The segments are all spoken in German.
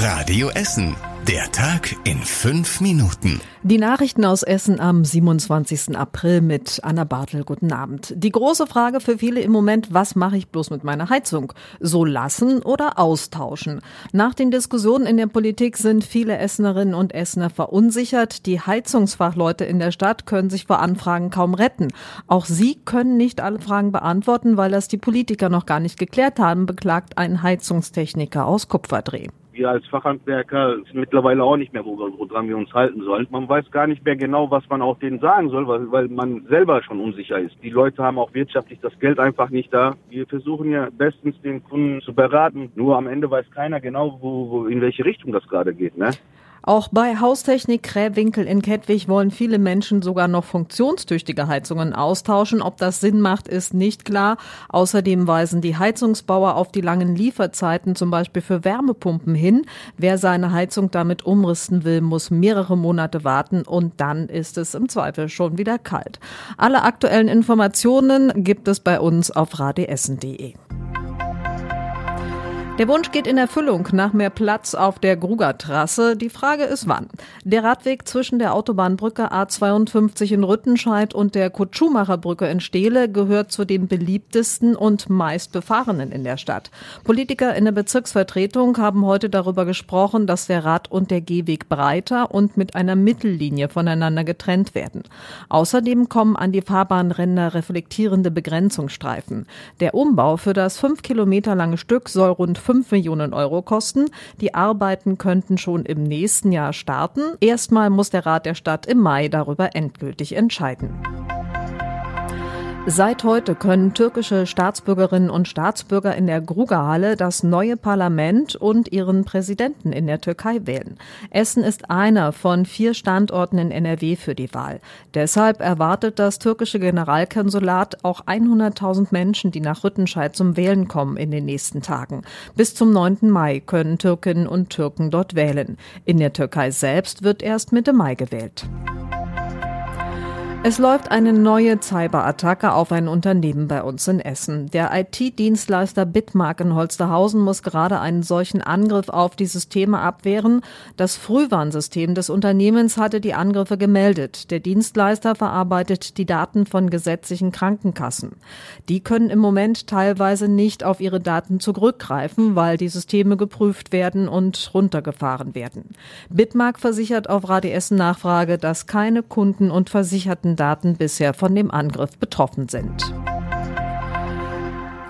Radio Essen. Der Tag in fünf Minuten. Die Nachrichten aus Essen am 27. April mit Anna Bartel. Guten Abend. Die große Frage für viele im Moment, was mache ich bloß mit meiner Heizung? So lassen oder austauschen? Nach den Diskussionen in der Politik sind viele Essenerinnen und Essener verunsichert. Die Heizungsfachleute in der Stadt können sich vor Anfragen kaum retten. Auch sie können nicht alle Fragen beantworten, weil das die Politiker noch gar nicht geklärt haben, beklagt ein Heizungstechniker aus Kupferdreh wir als Fachhandwerker mittlerweile auch nicht mehr, woran wir uns halten sollen. Man weiß gar nicht mehr genau, was man auch denen sagen soll, weil, weil man selber schon unsicher ist. Die Leute haben auch wirtschaftlich das Geld einfach nicht da. Wir versuchen ja bestens den Kunden zu beraten. Nur am Ende weiß keiner genau, wo, wo in welche Richtung das gerade geht. Ne? Auch bei Haustechnik Krähwinkel in Kettwig wollen viele Menschen sogar noch funktionstüchtige Heizungen austauschen. Ob das Sinn macht, ist nicht klar. Außerdem weisen die Heizungsbauer auf die langen Lieferzeiten zum Beispiel für Wärmepumpen hin. Wer seine Heizung damit umrüsten will, muss mehrere Monate warten und dann ist es im Zweifel schon wieder kalt. Alle aktuellen Informationen gibt es bei uns auf radessen.de. Der Wunsch geht in Erfüllung nach mehr Platz auf der Grugertrasse. Die Frage ist wann. Der Radweg zwischen der Autobahnbrücke A52 in Rüttenscheid und der Kutschumacherbrücke in Steele gehört zu den beliebtesten und meist befahrenen in der Stadt. Politiker in der Bezirksvertretung haben heute darüber gesprochen, dass der Rad- und der Gehweg breiter und mit einer Mittellinie voneinander getrennt werden. Außerdem kommen an die Fahrbahnränder reflektierende Begrenzungsstreifen. Der Umbau für das fünf Kilometer lange Stück soll rund 5 Millionen Euro kosten. Die Arbeiten könnten schon im nächsten Jahr starten. Erstmal muss der Rat der Stadt im Mai darüber endgültig entscheiden. Seit heute können türkische Staatsbürgerinnen und Staatsbürger in der Grugerhalle das neue Parlament und ihren Präsidenten in der Türkei wählen. Essen ist einer von vier Standorten in NRW für die Wahl. Deshalb erwartet das türkische Generalkonsulat auch 100.000 Menschen, die nach Rüttenscheid zum Wählen kommen in den nächsten Tagen. Bis zum 9. Mai können Türkinnen und Türken dort wählen. In der Türkei selbst wird erst Mitte Mai gewählt. Es läuft eine neue Cyberattacke auf ein Unternehmen bei uns in Essen. Der IT-Dienstleister Bitmark in Holsterhausen muss gerade einen solchen Angriff auf die Systeme abwehren. Das Frühwarnsystem des Unternehmens hatte die Angriffe gemeldet. Der Dienstleister verarbeitet die Daten von gesetzlichen Krankenkassen. Die können im Moment teilweise nicht auf ihre Daten zurückgreifen, weil die Systeme geprüft werden und runtergefahren werden. Bitmark versichert auf Radio Essen Nachfrage, dass keine Kunden und Versicherten Daten bisher von dem Angriff betroffen sind.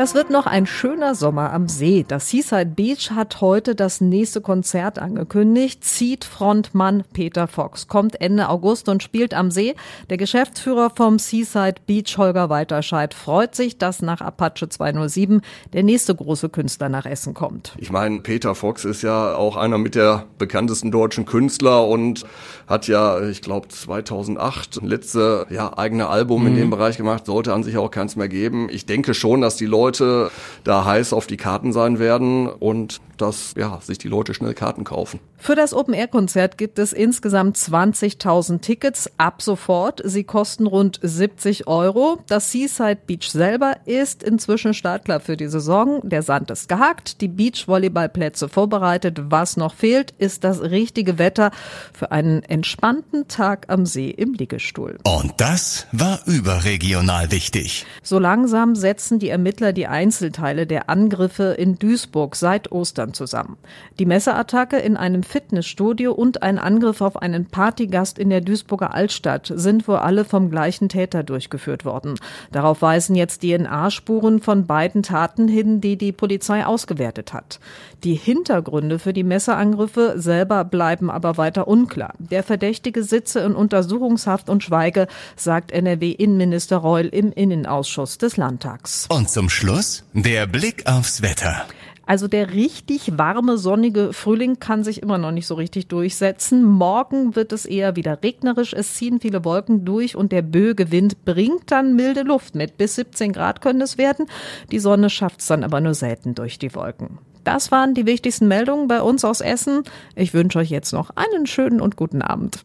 Das wird noch ein schöner Sommer am See. Das Seaside Beach hat heute das nächste Konzert angekündigt. Seed Frontmann Peter Fox kommt Ende August und spielt am See. Der Geschäftsführer vom Seaside Beach, Holger Walterscheid, freut sich, dass nach Apache 207 der nächste große Künstler nach Essen kommt. Ich meine, Peter Fox ist ja auch einer mit der bekanntesten deutschen Künstler und hat ja, ich glaube, 2008 letzte ja, eigene Album mhm. in dem Bereich gemacht. Sollte an sich auch keins mehr geben. Ich denke schon, dass die Leute Leute da heiß auf die Karten sein werden und dass ja, sich die Leute schnell Karten kaufen. Für das Open-Air-Konzert gibt es insgesamt 20.000 Tickets ab sofort. Sie kosten rund 70 Euro. Das Seaside Beach selber ist inzwischen startklar für die Saison. Der Sand ist gehakt, die Beachvolleyballplätze vorbereitet. Was noch fehlt, ist das richtige Wetter für einen entspannten Tag am See im Liegestuhl. Und das war überregional wichtig. So langsam setzen die Ermittler die Einzelteile der Angriffe in Duisburg seit Ostern zusammen. Die Messerattacke in einem Fitnessstudio und ein Angriff auf einen Partygast in der Duisburger Altstadt sind wohl alle vom gleichen Täter durchgeführt worden. Darauf weisen jetzt DNA-Spuren von beiden Taten hin, die die Polizei ausgewertet hat. Die Hintergründe für die Messerangriffe selber bleiben aber weiter unklar. Der Verdächtige sitze in Untersuchungshaft und schweige, sagt NRW-Innenminister Reul im Innenausschuss des Landtags. Und zum Schluss der Blick aufs Wetter. Also der richtig warme, sonnige Frühling kann sich immer noch nicht so richtig durchsetzen. Morgen wird es eher wieder regnerisch. Es ziehen viele Wolken durch und der böge Wind bringt dann milde Luft mit. Bis 17 Grad können es werden. Die Sonne schafft es dann aber nur selten durch die Wolken. Das waren die wichtigsten Meldungen bei uns aus Essen. Ich wünsche euch jetzt noch einen schönen und guten Abend.